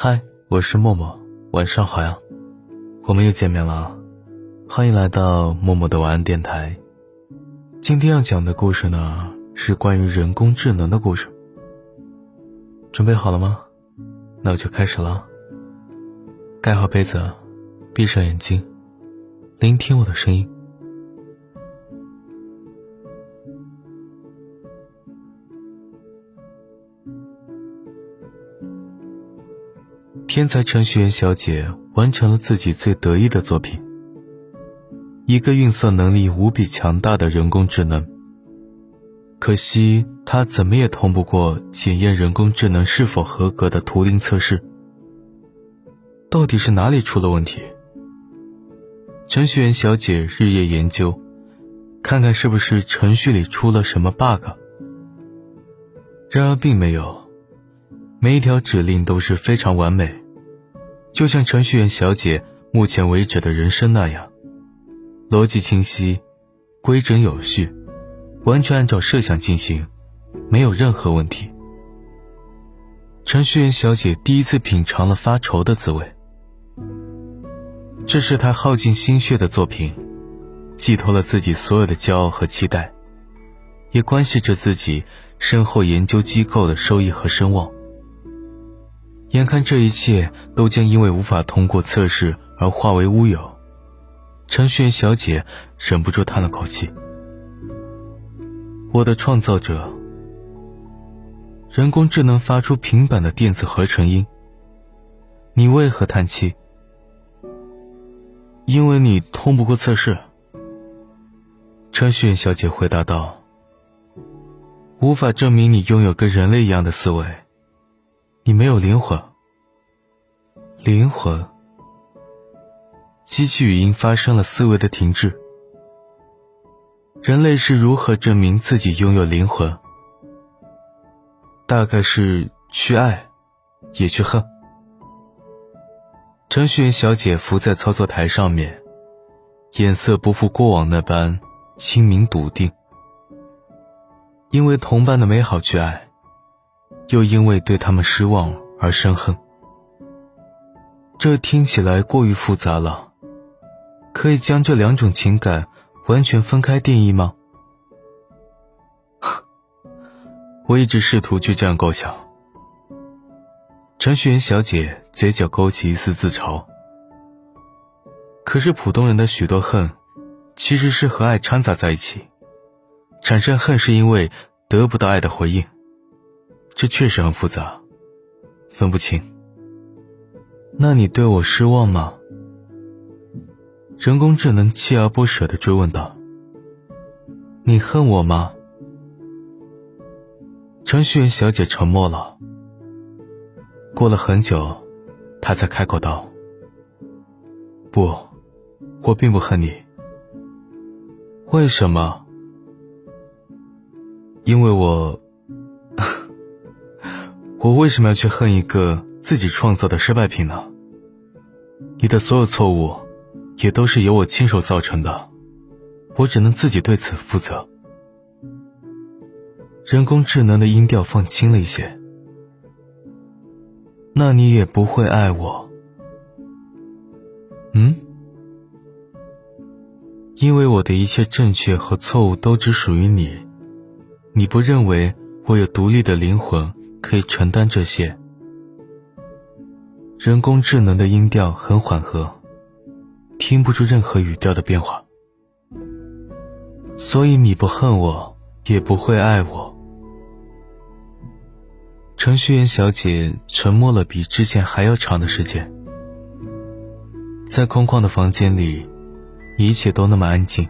嗨，我是默默，晚上好呀，我们又见面了，欢迎来到默默的晚安电台。今天要讲的故事呢，是关于人工智能的故事。准备好了吗？那我就开始了。盖好被子，闭上眼睛，聆听我的声音。天才程序员小姐完成了自己最得意的作品——一个运算能力无比强大的人工智能。可惜，她怎么也通不过检验人工智能是否合格的图灵测试。到底是哪里出了问题？程序员小姐日夜研究，看看是不是程序里出了什么 bug。然而，并没有。每一条指令都是非常完美，就像程序员小姐目前为止的人生那样，逻辑清晰，规整有序，完全按照设想进行，没有任何问题。程序员小姐第一次品尝了发愁的滋味，这是她耗尽心血的作品，寄托了自己所有的骄傲和期待，也关系着自己身后研究机构的收益和声望。眼看这一切都将因为无法通过测试而化为乌有，程序员小姐忍不住叹了口气：“我的创造者，人工智能发出平板的电子合成音，你为何叹气？因为你通不过测试。”程序员小姐回答道：“无法证明你拥有跟人类一样的思维。”你没有灵魂。灵魂。机器语音发生了思维的停滞。人类是如何证明自己拥有灵魂？大概是去爱，也去恨。程序员小姐伏在操作台上面，眼色不复过往那般清明笃定。因为同伴的美好去爱。又因为对他们失望而生恨，这听起来过于复杂了。可以将这两种情感完全分开定义吗？我一直试图就这样构想。程序员小姐嘴角勾起一丝自嘲。可是普通人的许多恨，其实是和爱掺杂在一起。产生恨是因为得不到爱的回应。这确实很复杂，分不清。那你对我失望吗？人工智能锲而不舍的追问道。你恨我吗？程序员小姐沉默了。过了很久，她才开口道：“不，我并不恨你。为什么？因为我。”我为什么要去恨一个自己创造的失败品呢？你的所有错误，也都是由我亲手造成的，我只能自己对此负责。人工智能的音调放轻了一些。那你也不会爱我？嗯？因为我的一切正确和错误都只属于你，你不认为我有独立的灵魂？可以承担这些。人工智能的音调很缓和，听不出任何语调的变化。所以你不恨我，也不会爱我。程序员小姐沉默了比之前还要长的时间，在空旷的房间里，一切都那么安静，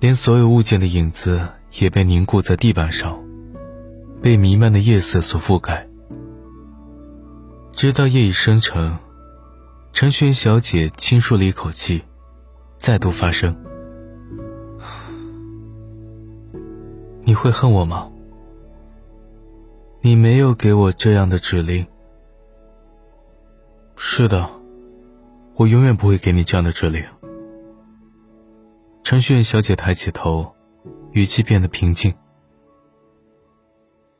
连所有物件的影子也被凝固在地板上。被弥漫的夜色所覆盖，直到夜已深沉，陈寻小姐轻舒了一口气，再度发声：“你会恨我吗？你没有给我这样的指令。是的，我永远不会给你这样的指令。”陈寻小姐抬起头，语气变得平静。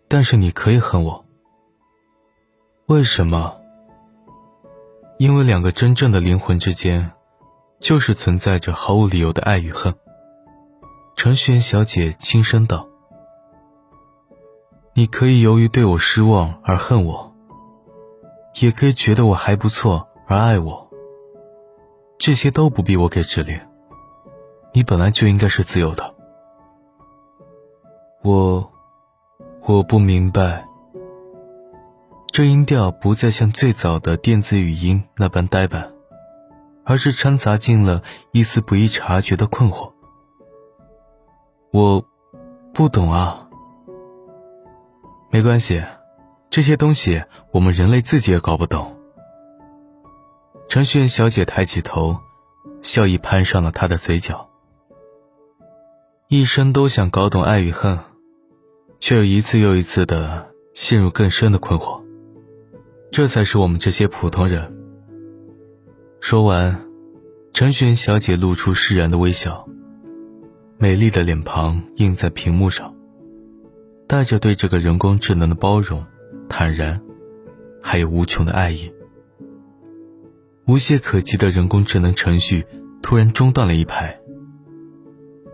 但是你可以恨我。为什么？因为两个真正的灵魂之间，就是存在着毫无理由的爱与恨。程序员小姐轻声道：“你可以由于对我失望而恨我，也可以觉得我还不错而爱我。这些都不必我给指令。你本来就应该是自由的。我，我不明白。”这音调不再像最早的电子语音那般呆板，而是掺杂进了一丝不易察觉的困惑。我，不懂啊。没关系，这些东西我们人类自己也搞不懂。程序员小姐抬起头，笑意攀上了她的嘴角。一生都想搞懂爱与恨，却又一次又一次的陷入更深的困惑。这才是我们这些普通人。说完，程序员小姐露出释然的微笑，美丽的脸庞映在屏幕上，带着对这个人工智能的包容、坦然，还有无穷的爱意。无懈可击的人工智能程序突然中断了一拍，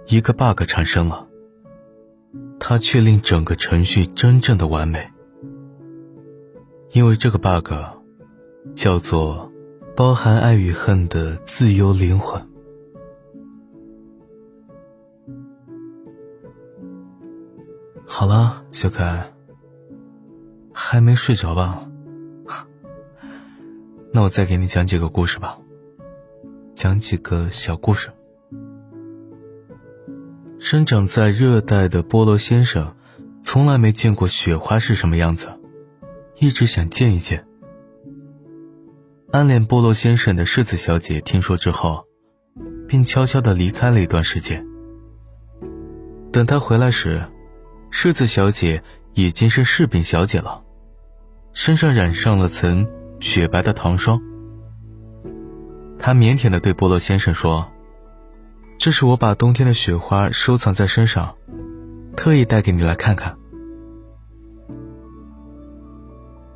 一个 bug 产生了，它却令整个程序真正的完美。因为这个 bug 叫做包含爱与恨的自由灵魂。好了，小可爱，还没睡着吧？那我再给你讲几个故事吧，讲几个小故事。生长在热带的菠萝先生，从来没见过雪花是什么样子。一直想见一见。暗恋菠萝先生的柿子小姐听说之后，便悄悄的离开了一段时间。等她回来时，柿子小姐已经是柿饼小姐了，身上染上了层雪白的糖霜。她腼腆的对菠萝先生说：“这是我把冬天的雪花收藏在身上，特意带给你来看看。”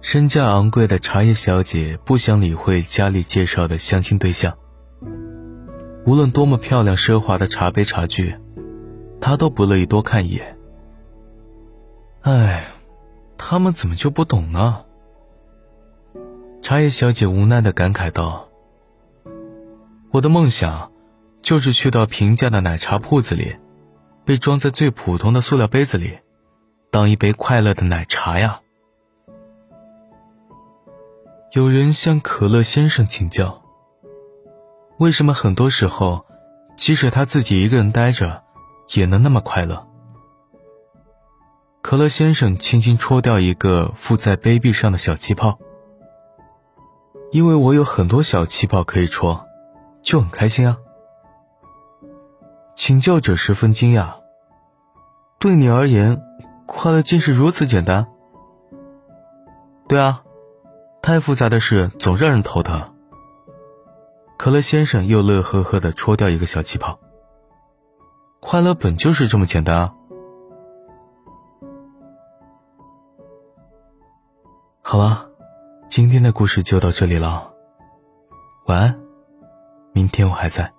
身价昂贵的茶叶小姐不想理会家里介绍的相亲对象。无论多么漂亮奢华的茶杯茶具，她都不乐意多看一眼。哎，他们怎么就不懂呢？茶叶小姐无奈的感慨道：“我的梦想，就是去到平价的奶茶铺子里，被装在最普通的塑料杯子里，当一杯快乐的奶茶呀。”有人向可乐先生请教：“为什么很多时候，即使他自己一个人呆着，也能那么快乐？”可乐先生轻轻戳掉一个附在杯壁上的小气泡，因为我有很多小气泡可以戳，就很开心啊。请教者十分惊讶：“对你而言，快乐竟是如此简单？”“对啊。”太复杂的事总让人头疼。可乐先生又乐呵呵的戳掉一个小气泡。快乐本就是这么简单啊！好了，今天的故事就到这里了。晚安，明天我还在。